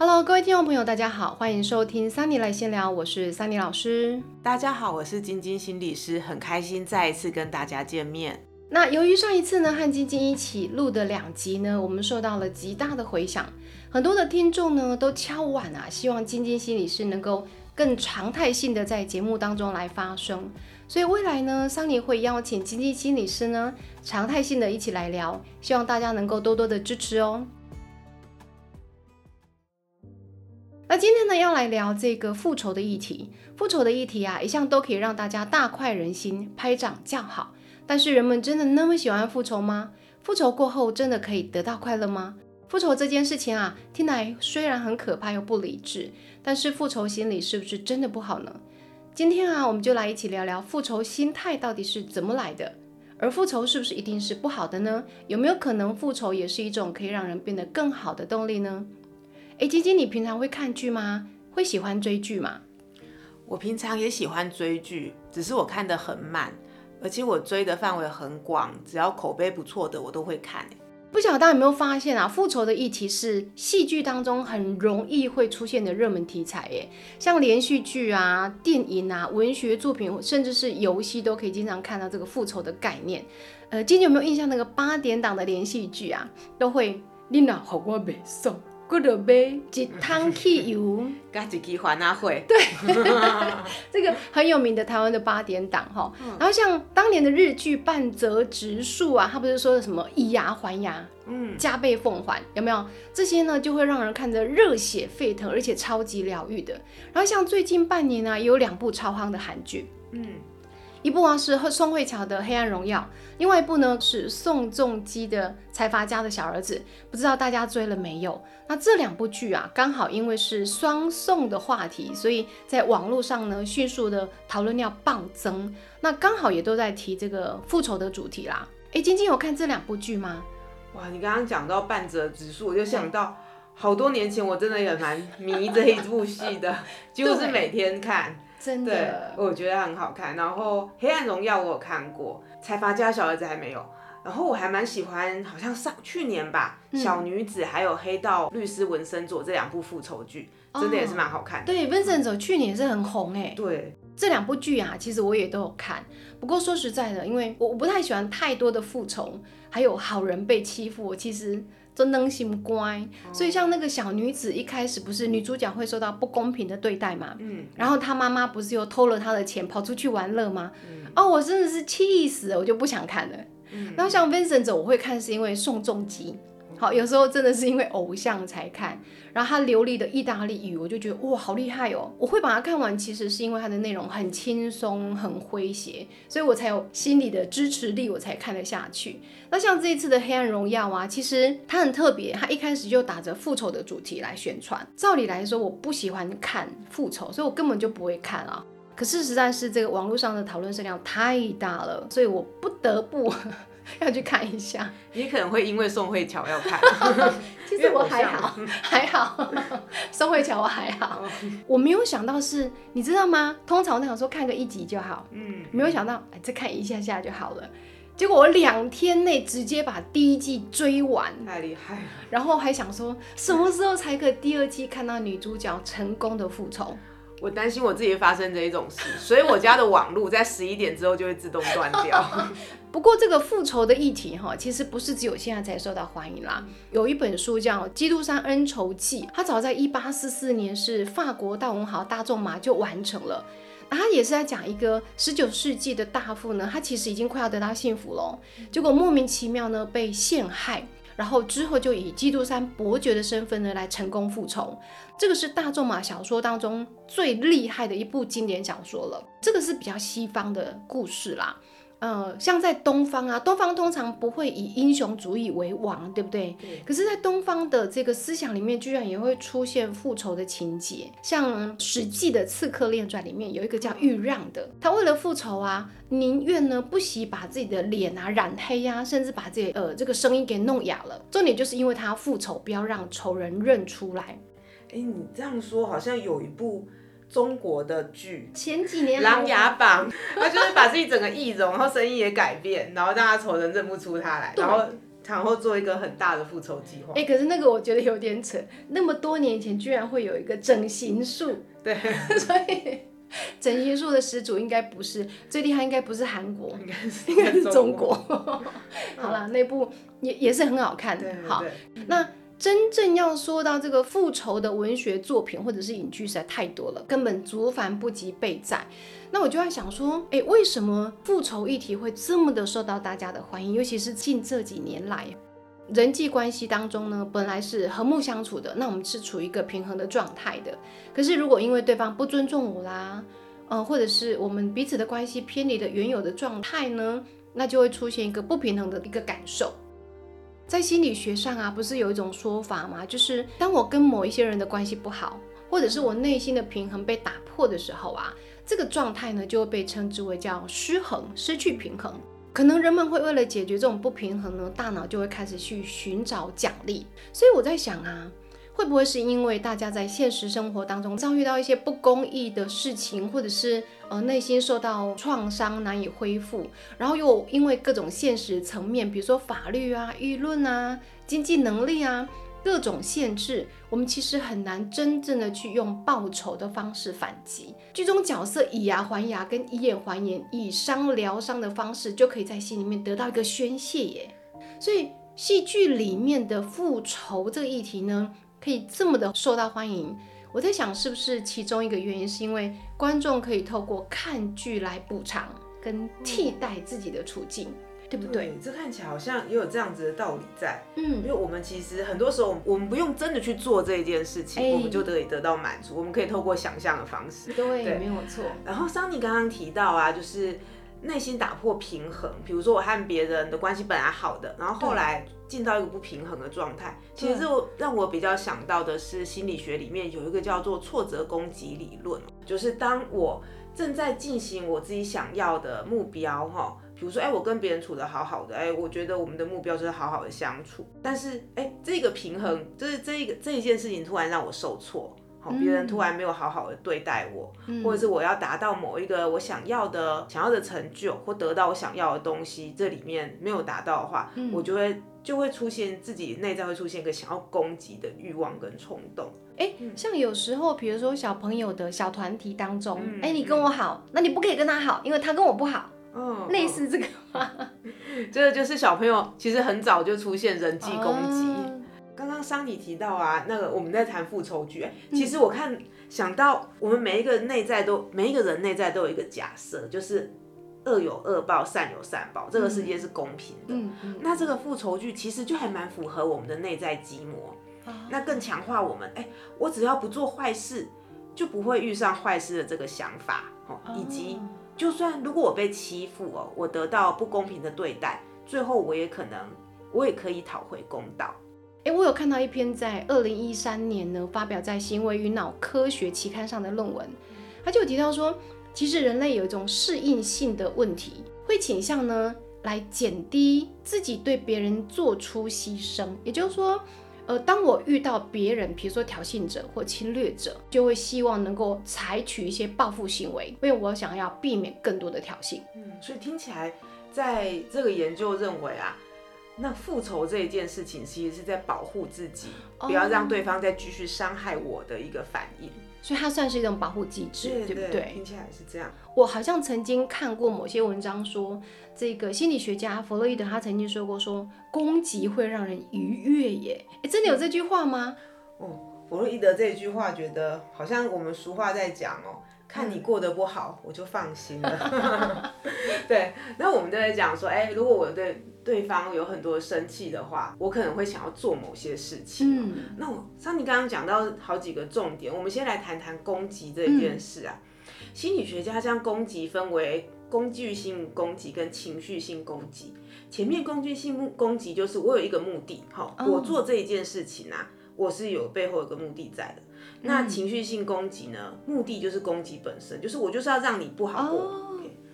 Hello，各位听众朋友，大家好，欢迎收听桑尼来闲聊，我是桑尼老师。大家好，我是晶晶心理师，很开心再一次跟大家见面。那由于上一次呢和晶晶一起录的两集呢，我们受到了极大的回响，很多的听众呢都敲碗啊，希望晶晶心理师能够更常态性的在节目当中来发声。所以未来呢，桑尼会邀请晶晶心理师呢常态性的一起来聊，希望大家能够多多的支持哦。那今天呢，要来聊这个复仇的议题。复仇的议题啊，一向都可以让大家大快人心，拍掌叫好。但是人们真的那么喜欢复仇吗？复仇过后真的可以得到快乐吗？复仇这件事情啊，听来虽然很可怕又不理智，但是复仇心理是不是真的不好呢？今天啊，我们就来一起聊聊复仇心态到底是怎么来的，而复仇是不是一定是不好的呢？有没有可能复仇也是一种可以让人变得更好的动力呢？哎，晶晶，你平常会看剧吗？会喜欢追剧吗？我平常也喜欢追剧，只是我看的很慢，而且我追的范围很广，只要口碑不错的我都会看。不晓得大家有没有发现啊？复仇的议题是戏剧当中很容易会出现的热门题材，耶，像连续剧啊、电影啊、文学作品，甚至是游戏，都可以经常看到这个复仇的概念。呃，晶晶有没有印象那个八点档的连续剧啊？都会你那好我没送。good 杯一汤汽油，加一支环啊会。对，这个很有名的台湾的八点档哈。然后像当年的日剧半泽直树啊，他不是说什么以牙还牙，嗯，加倍奉还，有没有？这些呢就会让人看着热血沸腾，而且超级疗愈的。然后像最近半年呢，也有两部超夯的韩剧，嗯。一部啊是宋慧乔的《黑暗荣耀》，另外一部呢是宋仲基的《财阀家的小儿子》，不知道大家追了没有？那这两部剧啊，刚好因为是双宋的话题，所以在网络上呢迅速的讨论量暴增。那刚好也都在提这个复仇的主题啦。哎，晶晶有看这两部剧吗？哇，你刚刚讲到半泽直树，我就想到好多年前我真的也蛮迷这一部戏的，几乎是每天看。真的，我觉得很好看。然后《黑暗荣耀》我有看过，《财阀家小儿子》还没有。然后我还蛮喜欢，好像上去年吧，《小女子》还有《黑道律师文森佐》这两部复仇剧，真的也是蛮好看的。对，文森佐去年是很红哎。对，这两部剧啊，其实我也都有看。不过说实在的，因为我我不太喜欢太多的复仇，还有好人被欺负，我其实。真能心乖，所以像那个小女子一开始不是女主角会受到不公平的对待嘛，嗯，然后她妈妈不是又偷了她的钱跑出去玩乐吗？哦，我真的是气死了，我就不想看了。然后像 Vincent 我会看是因为宋仲基。好，有时候真的是因为偶像才看，然后他流利的意大利语，我就觉得哇，好厉害哦！我会把它看完，其实是因为它的内容很轻松、很诙谐，所以我才有心理的支持力，我才看得下去。那像这一次的《黑暗荣耀》啊，其实它很特别，它一开始就打着复仇的主题来宣传。照理来说，我不喜欢看复仇，所以我根本就不会看啊。可是实在是这个网络上的讨论声量太大了，所以我不得不。要去看一下，你可能会因为宋慧乔要看，其实我还好，还好，宋慧乔我还好，我没有想到是，你知道吗？通常我想说看个一集就好，嗯，没有想到哎，再看一下下就好了，结果我两天内直接把第一季追完，太厉害了，然后还想说什么时候才可以第二季看到女主角成功的复仇。我担心我自己发生这一种事，所以我家的网络在十一点之后就会自动断掉。不过这个复仇的议题哈，其实不是只有现在才受到欢迎啦。有一本书叫《基督山恩仇记》，它早在一八四四年是法国大文豪大仲马就完成了。它也是在讲一个十九世纪的大富呢，他其实已经快要得到幸福了，结果莫名其妙呢被陷害。然后之后就以基督山伯爵的身份呢来成功复仇，这个是大仲马小说当中最厉害的一部经典小说了。这个是比较西方的故事啦。呃，像在东方啊，东方通常不会以英雄主义为王，对不对？可是，在东方的这个思想里面，居然也会出现复仇的情节。像《史记》的《刺客列传》里面有一个叫豫让的，他为了复仇啊，宁愿呢不惜把自己的脸啊染黑呀，甚至把自己呃这个声音给弄哑了。重点就是因为他要复仇，不要让仇人认出来。哎，你这样说好像有一部。中国的剧。前几年《琅琊榜》，他就是把自己整个易容，然后声音也改变，然后让他仇人认不出他来，然后然后做一个很大的复仇计划。哎，可是那个我觉得有点扯，那么多年前居然会有一个整形术，对，所以整形术的始祖应该不是最厉害，应该不是韩国，应该是应该是中国。好了，那部也也是很好看对，好，那真正要说到这个复仇的文学作品或者是影剧实在太多了，根本足繁不及备载。那我就在想说，诶，为什么复仇议题会这么的受到大家的欢迎？尤其是近这几年来，人际关系当中呢，本来是和睦相处的，那我们是处于一个平衡的状态的。可是如果因为对方不尊重我啦，嗯、或者是我们彼此的关系偏离了原有的状态呢，那就会出现一个不平衡的一个感受。在心理学上啊，不是有一种说法吗？就是当我跟某一些人的关系不好，或者是我内心的平衡被打破的时候啊，这个状态呢就会被称之为叫失衡、失去平衡。可能人们会为了解决这种不平衡呢，大脑就会开始去寻找奖励。所以我在想啊，会不会是因为大家在现实生活当中遭遇到一些不公义的事情，或者是呃内心受到创伤难以恢复，然后又因为各种现实层面，比如说法律啊、舆论啊、经济能力啊各种限制，我们其实很难真正的去用报仇的方式反击。剧中角色以牙还牙，跟以眼还眼，以伤疗伤的方式，就可以在心里面得到一个宣泄耶。所以戏剧里面的复仇这个议题呢，可以这么的受到欢迎。我在想，是不是其中一个原因，是因为观众可以透过看剧来补偿跟替代自己的处境，对不对？这看起来好像也有这样子的道理在。嗯因嗯，为我们其实很多时候，我们不用真的去做这一件事情，哎我们就得以得到满足。我们可以透过想象的方式。对，对没有错。然后桑尼刚刚提到啊，就是内心打破平衡，比如说我和别人的关系本来好的，然后后来进到一个不平衡的状态。其实这我让我比较想到的是心理学里面有一个叫做挫折攻击理论，就是当我正在进行我自己想要的目标哈。比如说，哎，我跟别人处得好好的，哎，我觉得我们的目标就是好好的相处。但是，哎，这个平衡，就是这一个这一件事情突然让我受挫，好，别人突然没有好好的对待我，或者是我要达到某一个我想要的想要的成就，或得到我想要的东西，这里面没有达到的话，我就会就会出现自己内在会出现一个想要攻击的欲望跟冲动。哎，像有时候，比如说小朋友的小团体当中，嗯哎、你跟我好，那你不可以跟他好，因为他跟我不好，嗯，类似这个吗？这个就是小朋友其实很早就出现人际攻击。哦刚刚桑尼提到啊，那个我们在谈复仇剧，哎其实我看想到我们每一个内在都每一个人内在都有一个假设，就是恶有恶报，善有善报，这个世界是公平的。嗯嗯，那这个复仇剧其实就还蛮符合我们的内在基模，那更强化我们，哎、我只要不做坏事，就不会遇上坏事的这个想法，哦，以及就算如果我被欺负哦，我得到不公平的对待，最后我也可能，我也可以讨回公道。哎，我有看到一篇在二零一三年呢发表在《行为与脑科学》期刊上的论文，他就有提到说，其实人类有一种适应性的问题，会倾向呢来减低自己对别人做出牺牲，也就是说。呃，当我遇到别人，比如说挑衅者或侵略者，就会希望能够采取一些报复行为，因为我想要避免更多的挑衅。嗯，所以听起来，在这个研究认为啊，那复仇这一件事情，其实是在保护自己，不要让对方再继续伤害我的一个反应。所以它算是一种保护机制，对不对？听起来是这样。我好像曾经看过某些文章说，这个心理学家弗洛伊德他曾经说过说，攻击会让人愉悦耶。哎，真的有这句话吗？哦，弗洛伊德这句话，觉得好像我们俗话在讲哦，看你过得不好，我就放心了。对，那我们就在讲说，哎，如果我对对方有很多生气的话，我可能会想要做某些事情。嗯，那我像你刚刚讲到好几个重点，我们先来谈谈攻击这一件事啊。心理学家将攻击分为工具性攻击跟情绪性攻击。前面工具性目攻击就是我有一个目的，好，我做这一件事情啊，我是有背后有个目的在的。那情绪性攻击呢，目的就是攻击本身，就是我就是要让你不好过。哦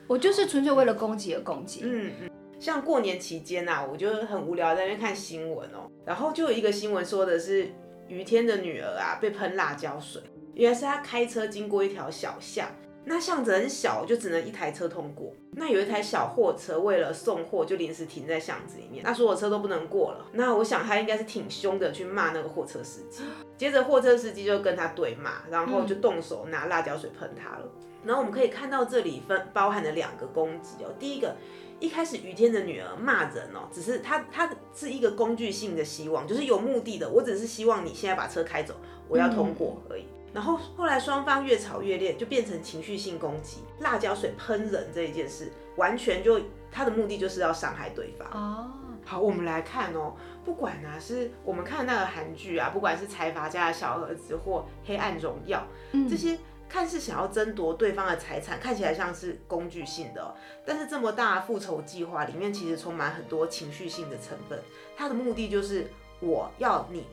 我就是纯粹为了攻击而攻击。嗯嗯，像过年期间呐、我就很无聊在那边看新闻哦，然后就有一个新闻说的是于天的女儿啊被喷辣椒水，原来是她开车经过一条小巷，那巷子很小，就只能一台车通过。那有一台小货车为了送货，就临时停在巷子里面，那所有车都不能过了。那我想他应该是挺凶的，去骂那个货车司机。接着货车司机就跟他对骂，然后就动手拿辣椒水喷他了。然后我们可以看到这里分包含了两个攻击哦。第一个，一开始雨天的女儿骂人哦，只是她她是一个工具性的希望，就是有目的的，我只是希望你现在把车开走，我要通过而已。然后后来双方越吵越烈，就变成情绪性攻击，辣椒水喷人这一件事，完全就他的目的就是要伤害对方。哦，好，我们来看哦，不管啊是我们看那个韩剧啊，不管是财阀家的小儿子或黑暗荣耀，这些看似想要争夺对方的财产，看起来像是工具性的，但是这么大复仇计划里面其实充满很多情绪性的成分，它的目的就是我要你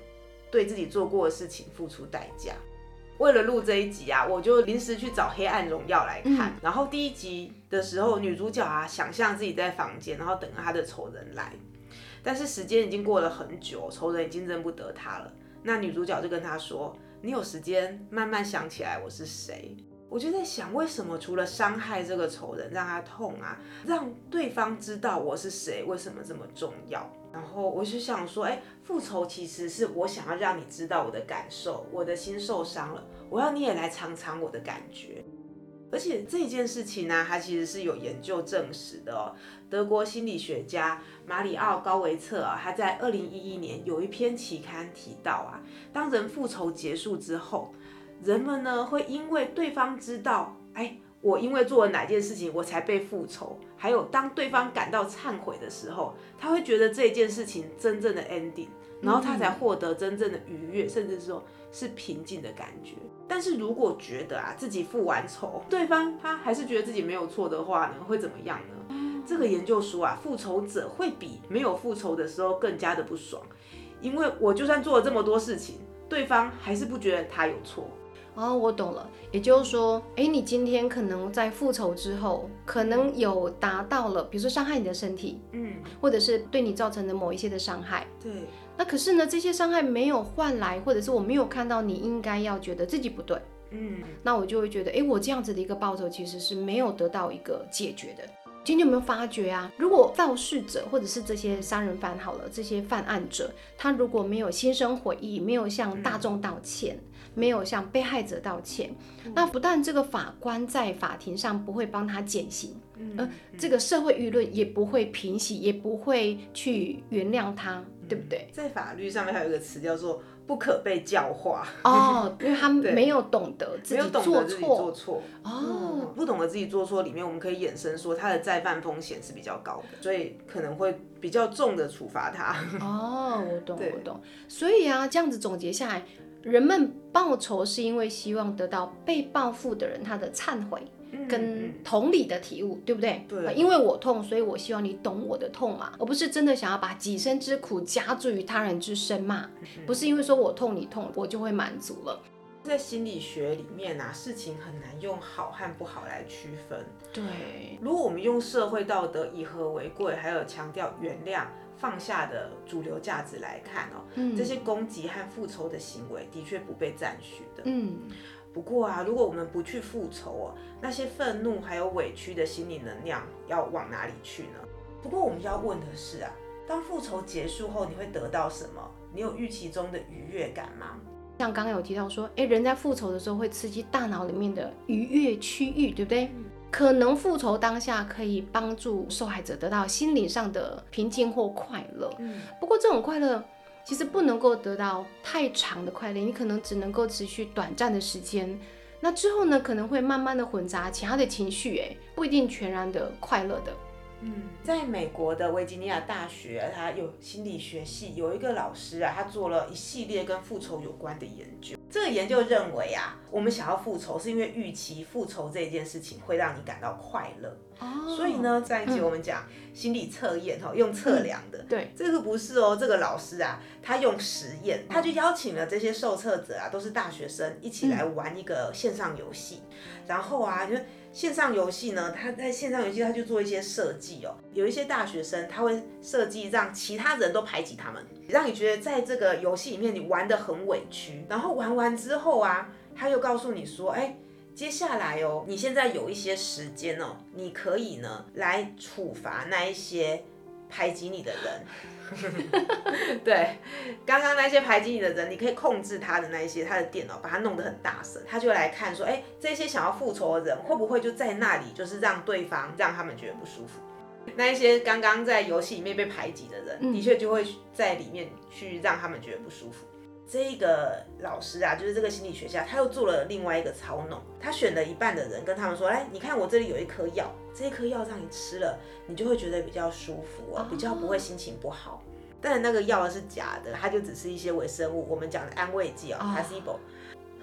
对自己做过的事情付出代价。为了录这一集啊，我就临时去找《黑暗荣耀》来看。然后第一集的时候，女主角啊想象自己在房间，然后等着她的仇人来。但是时间已经过了很久，仇人已经认不得她了。那女主角就跟他说：“你有时间慢慢想起来我是谁。”我就在想，为什么除了伤害这个仇人，让他痛啊，让对方知道我是谁，为什么这么重要？然后我就想说，哎，复仇其实是我想要让你知道我的感受，我的心受伤了，我要你也来尝尝我的感觉。而且这件事情呢，它其实是有研究证实的哦。德国心理学家马里奥高维策啊，他在二零一一年有一篇期刊提到啊，当人复仇结束之后，人们呢会因为对方知道，哎。我因为做了哪件事情，我才被复仇？还有当对方感到忏悔的时候，他会觉得这件事情真正的 ending，然后他才获得真正的愉悦，甚至说是平静的感觉。但是如果觉得啊自己复完仇，对方他还是觉得自己没有错的话呢，会怎么样呢？这个研究说啊，复仇者会比没有复仇的时候更加的不爽，因为我就算做了这么多事情，对方还是不觉得他有错。哦，我懂了，也就是说，哎，你今天可能在复仇之后，可能有达到了，比如说伤害你的身体，嗯，或者是对你造成的某一些的伤害，对。那可是呢，这些伤害没有换来，或者是我没有看到你应该要觉得自己不对，嗯，那我就会觉得，哎，我这样子的一个报酬其实是没有得到一个解决的。今天有没有发觉啊？如果肇事者或者是这些杀人犯好了，这些犯案者，他如果没有心生悔意，没有向大众道歉。没有向被害者道歉，那不但这个法官在法庭上不会帮他减刑，呃，这个社会舆论也不会平息，也不会去原谅他，对不对？在法律上面还有一个词叫做不可被教化哦，因为他没有懂得自己做错哦，不懂得自己做错里面，我们可以衍生说他的再犯风险是比较高的，所以可能会比较重的处罚他。哦，我懂，我懂。所以啊，这样子总结下来。人们报仇是因为希望得到被报复的人他的忏悔跟同理的体悟，对不对？对，因为我痛，所以我希望你懂我的痛嘛，而不是真的想要把己身之苦加诸于他人之身嘛。不是因为说我痛你痛，我就会满足了。在心理学里面啊，事情很难用好和不好来区分。对，如果我们用社会道德以和为贵，还有强调原谅。放下的主流价值来看哦，这些攻击和复仇的行为的确不被赞许的。嗯，不过啊，如果我们不去复仇哦，那些愤怒还有委屈的心理能量要往哪里去呢？不过我们要问的是啊，当复仇结束后，你会得到什么？你有预期中的愉悦感吗？像刚刚有提到说，诶，人在复仇的时候会刺激大脑里面的愉悦区域，对不对？可能复仇当下可以帮助受害者得到心理上的平静或快乐。嗯，不过这种快乐其实不能够得到太长的快乐，你可能只能够持续短暂的时间。那之后呢，可能会慢慢的混杂其他的情绪，哎，不一定全然的快乐的。嗯，在美国的维吉尼亚大学，它有心理学系有一个老师啊，他做了一系列跟复仇有关的研究。这个研究认为啊，我们想要复仇是因为预期复仇这件事情会让你感到快乐。哦，所以呢，在一集我们讲心理测验哈，用测量的。对，这个不是哦，这个老师啊，他用实验，他就邀请了这些受测者啊，都是大学生，一起来玩一个线上游戏。然后啊，就。线上游戏呢，他在线上游戏他就做一些设计哦，有一些大学生他会设计让其他人都排挤他们，让你觉得在这个游戏里面你玩的很委屈，然后玩完之后啊，他又告诉你说，哎，接下来哦，你现在有一些时间哦，你可以呢来处罚那一些排挤你的人。对，刚刚那些排挤你的人，你可以控制他的那一些他的电脑，把他弄得很大声，他就来看说，哎，这些想要复仇的人会不会就在那里，就是让对方让他们觉得不舒服。那一些刚刚在游戏里面被排挤的人，的确就会在里面去让他们觉得不舒服。这个老师啊，就是这个心理学家，他又做了另外一个操弄。他选了一半的人，跟他们说：“哎，你看我这里有一颗药，这一颗药让你吃了，你就会觉得比较舒服啊，比较不会心情不好。但那个药是假的，它就只是一些微生物，我们讲的安慰剂啊，placebo。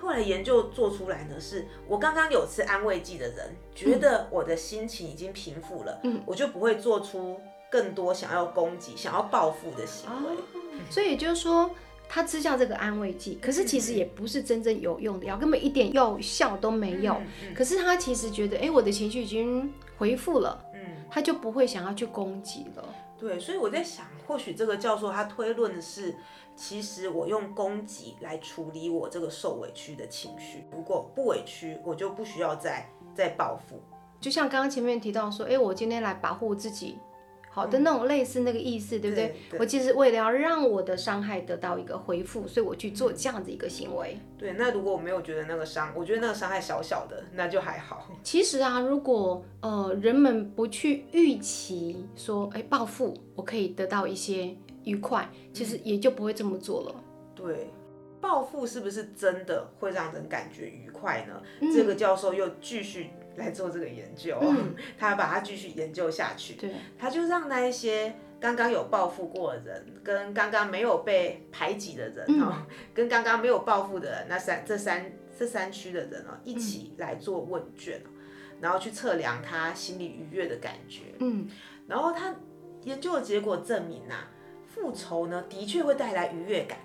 后来研究做出来呢，是我刚刚有吃安慰剂的人，觉得我的心情已经平复了，嗯，我就不会做出更多想要攻击、想要报复的行为。所以就是说。他吃下这个安慰剂，可是其实也不是真正有用的药，根本一点药效都没有。可是他其实觉得，哎，我的情绪已经恢复了，嗯，他就不会想要去攻击了。对，所以我在想，或许这个教授他推论的是，其实我用攻击来处理我这个受委屈的情绪，如果不委屈，我就不需要再再报复。就像刚刚前面提到说，哎，我今天来保护自己。好的，那种类似那个意思，对不对？我其实为了要让我的伤害得到一个回复，所以我去做这样子一个行为。对，那如果我没有觉得那个伤，我觉得那个伤害小小的，那就还好。其实啊，如果呃人们不去预期说，哎，报复我可以得到一些愉快，其实也就不会这么做了。对，报复是不是真的会让人感觉愉快呢？这个教授又继续。来做这个研究，他把它继续研究下去。对，他就让那一些刚刚有报复过的人，跟刚刚没有被排挤的人哦，跟刚刚没有报复的人，那三这三这三区的人哦，一起来做问卷，然后去测量他心里愉悦的感觉。嗯，然后他研究的结果证明啊，复仇呢的确会带来愉悦感，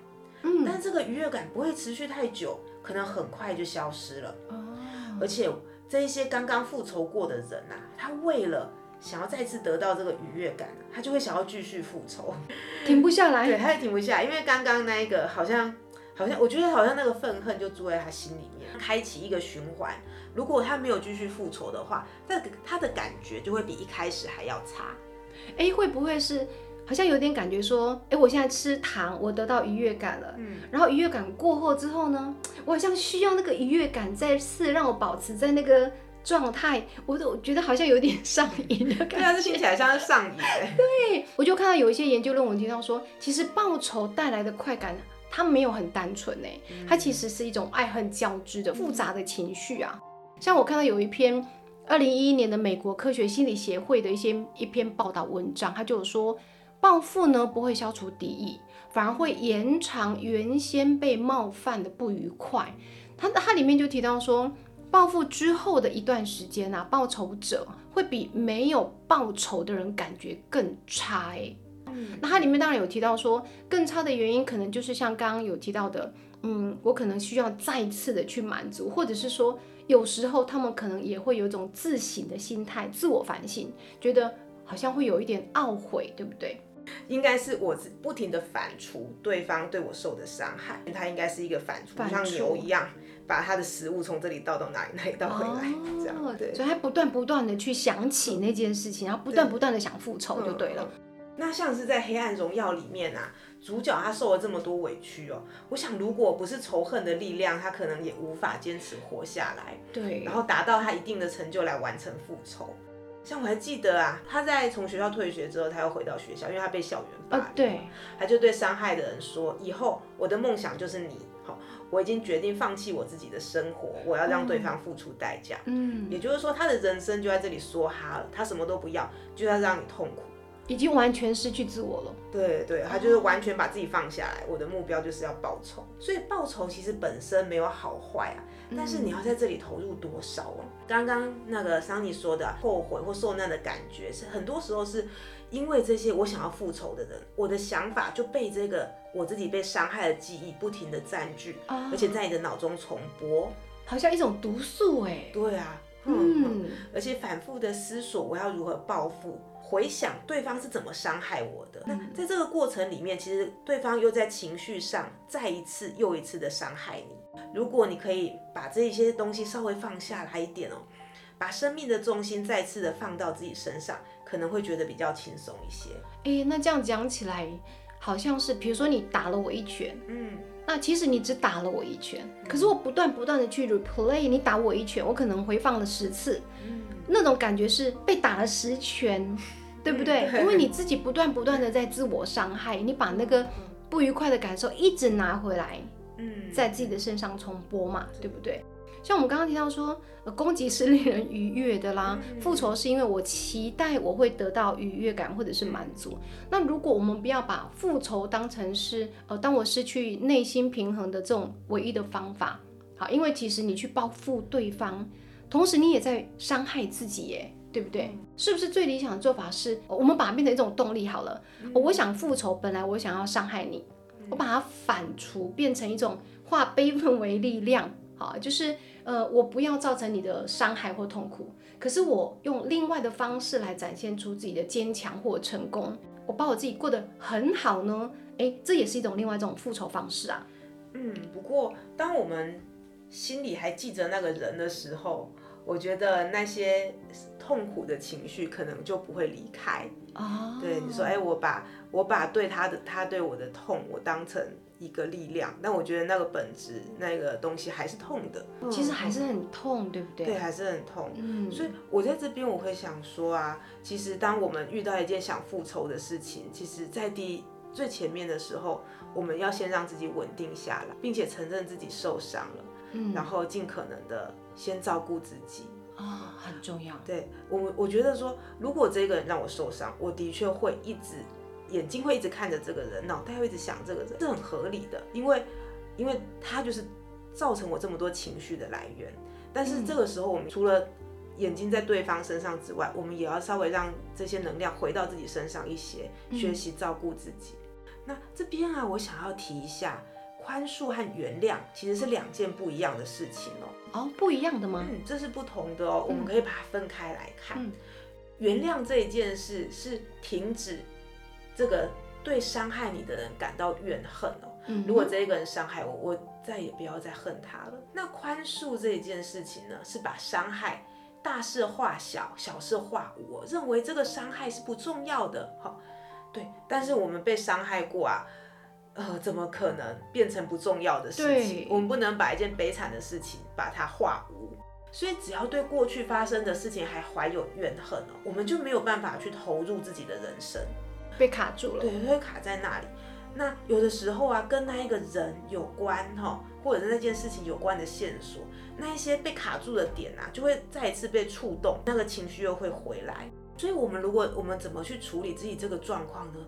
嗯，但这个愉悦感不会持续太久，可能很快就消失了。哦，而且。这一些刚刚复仇过的人呐，他为了想要再次得到这个愉悦感，他就会想要继续复仇，停不下来。对，他也停不下来，因为刚刚那一个好像，好像我觉得好像那个愤恨就住在他心里面，开启一个循环。如果他没有继续复仇的话，那他的感觉就会比一开始还要差。哎，会不会是？好像有点感觉说，哎，我现在吃糖，我得到愉悦感了。嗯，然后愉悦感过后之后呢，我好像需要那个愉悦感再次让我保持在那个状态，我都觉得好像有点上瘾的感觉。对啊，这听起来像是上瘾。对，我就看到有一些研究论文提到说，其实报酬带来的快感，它没有很单纯诶，它其实是一种爱恨交织的复杂的情绪啊。像我看到有一篇二零一一年的美国科学心理协会的一些一篇报道文章，它就有说。报复呢不会消除敌意，反而会延长原先被冒犯的不愉快。它它里面就提到说，报复之后的一段时间啊，报仇者会比没有报仇的人感觉更差。哎，嗯，那它里面当然有提到说，更差的原因可能就是像刚刚有提到的，嗯，我可能需要再次的去满足，或者是说，有时候他们可能也会有一种自省的心态，自我反省，觉得好像会有一点懊悔，对不对？应该是我不停的反刍对方对我受的伤害，他应该是一个反刍，像牛一样，把他的食物从这里倒到哪里，哪里倒回来，这样对。所以他不断不断的去想起那件事情，然后不断不断的想复仇就对了。那像是在《黑暗荣耀》里面啊，主角他受了这么多委屈哦，我想如果不是仇恨的力量，他可能也无法坚持活下来，对，然后达到他一定的成就来完成复仇。像我还记得啊，他在从学校退学之后，他又回到学校，因为他被校园霸凌。对，他就对伤害的人说：“以后我的梦想就是你，好，我已经决定放弃我自己的生活，我要让对方付出代价。”嗯，也就是说，他的人生就在这里梭哈了，他什么都不要，就要让你痛苦。已经完全失去自我了。对对，他就是完全把自己放下来。我的目标就是要报仇，所以报仇其实本身没有好坏啊，但是你要在这里投入多少哦？刚刚那个桑尼说的后悔或受难的感觉，是很多时候是因为这些我想要复仇的人，我的想法就被这个我自己被伤害的记忆不停的占据，而且在你的脑中重播，好像一种毒素哎。对啊，嗯，而且反复的思索我要如何报复。回想对方是怎么伤害我的。那在这个过程里面，其实对方又在情绪上再一次又一次的伤害你。如果你可以把这些东西稍微放下来一点哦，把生命的重心再次的放到自己身上，可能会觉得比较轻松一些。哎，那这样讲起来，好像是，比如说你打了我一拳，嗯，那其实你只打了我一拳，可是我不断不断的去 replay 你打我一拳，我可能回放了十次，那种感觉是被打了十拳，对不对？因为你自己不断不断的在自我伤害，你把那个不愉快的感受一直拿回来。在自己的身上重播嘛，对不对？像我们刚刚提到说，呃攻击是令人愉悦的啦，复仇是因为我期待我会得到愉悦感或者是满足。那如果我们不要把复仇当成是呃，当我失去内心平衡的这种唯一的方法，好，因为其实你去报复对方，同时你也在伤害自己耶，对不对？是不是最理想的做法是，我们把它变成一种动力好了？我想复仇，本来我想要伤害你，我把它反刍变成一种。化悲愤为力量，好，就是呃，我不要造成你的伤害或痛苦，可是我用另外的方式来展现出自己的坚强或成功，我把我自己过得很好呢，哎，这也是一种另外一种复仇方式啊。嗯，不过当我们心里还记着那个人的时候，我觉得那些痛苦的情绪可能就不会离开。哦，对，你说，哎，我把我把对他的他对我的痛，我当成。一个力量，但我觉得那个本质那个东西还是痛的，其实还是很痛，对不对？对，还是很痛。嗯，所以我在这边我会想说啊，其实当我们遇到一件想复仇的事情，其实在第最前面的时候，我们要先让自己稳定下来，并且承认自己受伤了，嗯，然后尽可能的先照顾自己啊，很重要。对我，我觉得说，如果这个人让我受伤，我的确会一直。眼睛会一直看着这个人，脑袋会一直想这个人，是很合理的，因为，因为他就是造成我这么多情绪的来源。但是这个时候，我们除了眼睛在对方身上之外，我们也要稍微让这些能量回到自己身上一些，学习照顾自己。那这边啊，我想要提一下，宽恕和原谅其实是两件不一样的事情哦。哦，不一样的吗？嗯，这是不同的哦。我们可以把它分开来看。原谅这一件事是停止。这个对伤害你的人感到怨恨哦。如果这一个人伤害我，我再也不要再恨他了。那宽恕这一件事情呢，是把伤害大事化小，小事化无，认为这个伤害是不重要的。哈，对。但是我们被伤害过啊，呃，怎么可能变成不重要的事情？我们不能把一件悲惨的事情把它化无。所以只要对过去发生的事情还怀有怨恨哦，我们就没有办法去投入自己的人生。被卡住了，对，会卡在那里。那有的时候啊，跟那一个人有关哈，或者是那件事情有关的线索，那一些被卡住的点啊，就会再一次被触动，那个情绪又会回来。所以，我们如果我们怎么去处理自己这个状况呢？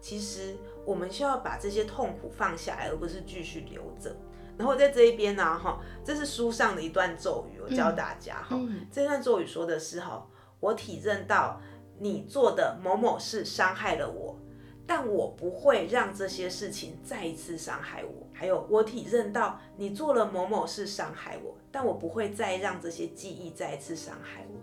其实我们需要把这些痛苦放下来，而不是继续留着。然后在这一边呢，哈，这是书上的一段咒语，我教大家哈。这段咒语说的是哈，我体认到。你做的某某事伤害了我，但我不会让这些事情再一次伤害我。还有，我体认到你做了某某事伤害我，但我不会再让这些记忆再一次伤害我。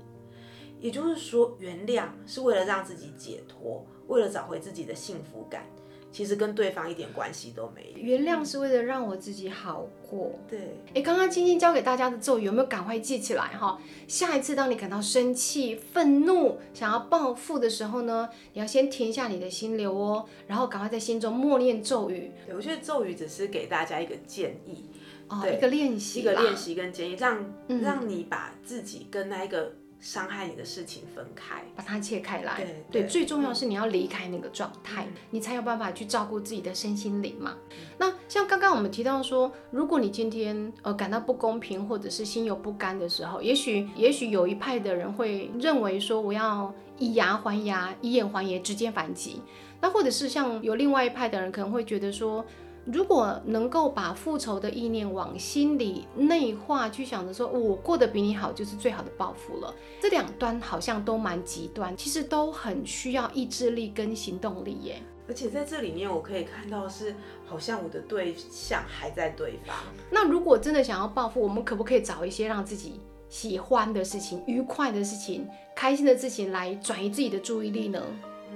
也就是说，原谅是为了让自己解脱，为了找回自己的幸福感。其实跟对方一点关系都没有。原谅是为了让我自己好过。对，哎，刚刚青青教给大家的咒语有没有赶快记起来哈？下一次当你感到生气、愤怒、想要报复的时候呢，你要先停下你的心流哦，然后赶快在心中默念咒语。对，我觉得咒语只是给大家一个建议，哦，一个练习，一个练习跟建议，让让你把自己跟那一个。伤害你的事情分开，把它切开来。对，最重要是你要离开那个状态，你才有办法去照顾自己的身心灵嘛。那像刚刚我们提到说，如果你今天呃感到不公平或者是心有不甘的时候，也许也许有一派的人会认为说，我要以牙还牙，以眼还眼，直接反击。那或者是像有另外一派的人可能会觉得说。如果能够把复仇的意念往心里内化，去想着说我过得比你好，就是最好的报复了。这两端好像都蛮极端，其实都很需要意志力跟行动力耶。而且在这里面，我可以看到是好像我的对象还在对方。那如果真的想要报复，我们可不可以找一些让自己喜欢的事情、愉快的事情、开心的事情来转移自己的注意力呢？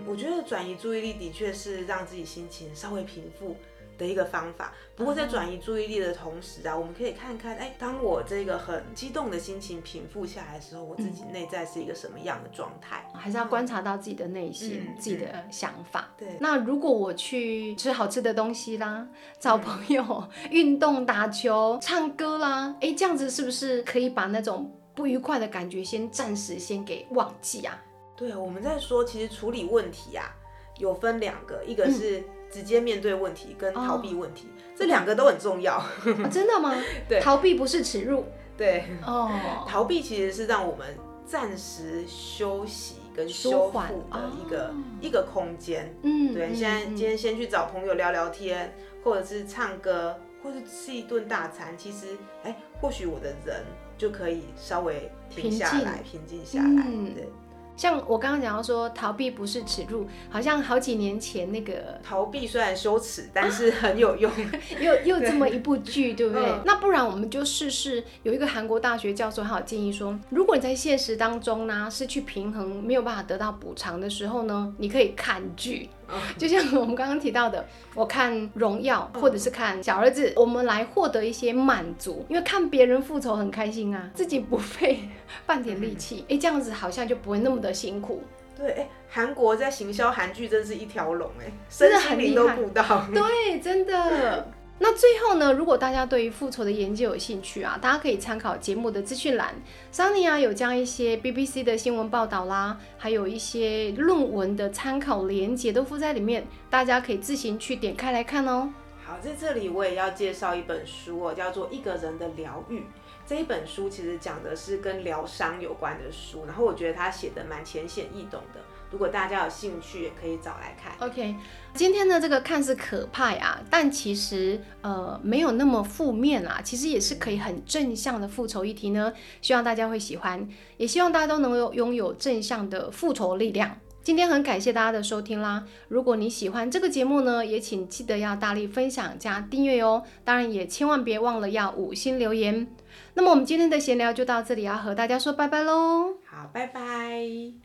我觉得转移注意力的确是让自己心情稍微平复。的一个方法。不过在转移注意力的同时啊，我们可以看看，哎，当我这个很激动的心情平复下来的时候，我自己内在是一个什么样的状态？还是要观察到自己的内心、自己的想法。对。那如果我去吃好吃的东西啦，找朋友、运动、打球、唱歌啦，哎，这样子是不是可以把那种不愉快的感觉先暂时先给忘记啊？对，我们在说，其实处理问题啊，有分两个，一个是。直接面对问题跟逃避问题，这两个都很重要。真的吗？对，逃避不是耻辱。对，哦，逃避其实是让我们暂时休息跟修复的一个一个空间。嗯，对，现在今天先去找朋友聊聊天，或者是唱歌，或者吃一顿大餐，其实，哎，或许我的人就可以稍微停下来，平静下来。对。像我刚刚讲到说，逃避不是耻辱，好像好几年前那个逃避虽然羞耻，但是很有用，又又这么一部剧，对不对？那不然我们就试试，有一个韩国大学教授他有建议说，如果你在现实当中呢失去平衡，没有办法得到补偿的时候呢，你可以看剧。就像我们刚刚提到的，我看荣耀或者是看小儿子，我们来获得一些满足，因为看别人复仇很开心啊，自己不费 半点力气，哎，这样子好像就不会那么的辛苦。对，哎，韩国在行销韩剧真是一条龙，哎，真的很厉害，对，真的。那最后呢，如果大家对于复仇的研究有兴趣啊，大家可以参考节目的资讯栏，Sunny 啊有将一些 BBC 的新闻报道啦，还有一些论文的参考连接都附在里面，大家可以自行去点开来看哦。好，在这里我也要介绍一本书哦，叫做《一个人的疗愈》。这一本书其实讲的是跟疗伤有关的书，然后我觉得他写的蛮浅显易懂的。如果大家有兴趣，也可以找来看。OK，今天的这个看似可怕呀，但其实呃没有那么负面啊，其实也是可以很正向的复仇议题呢。希望大家会喜欢，也希望大家都能够拥有正向的复仇力量。今天很感谢大家的收听啦！如果你喜欢这个节目呢，也请记得要大力分享加订阅哦。当然也千万别忘了要五星留言。那么我们今天的闲聊就到这里，要和大家说拜拜喽。好，拜拜。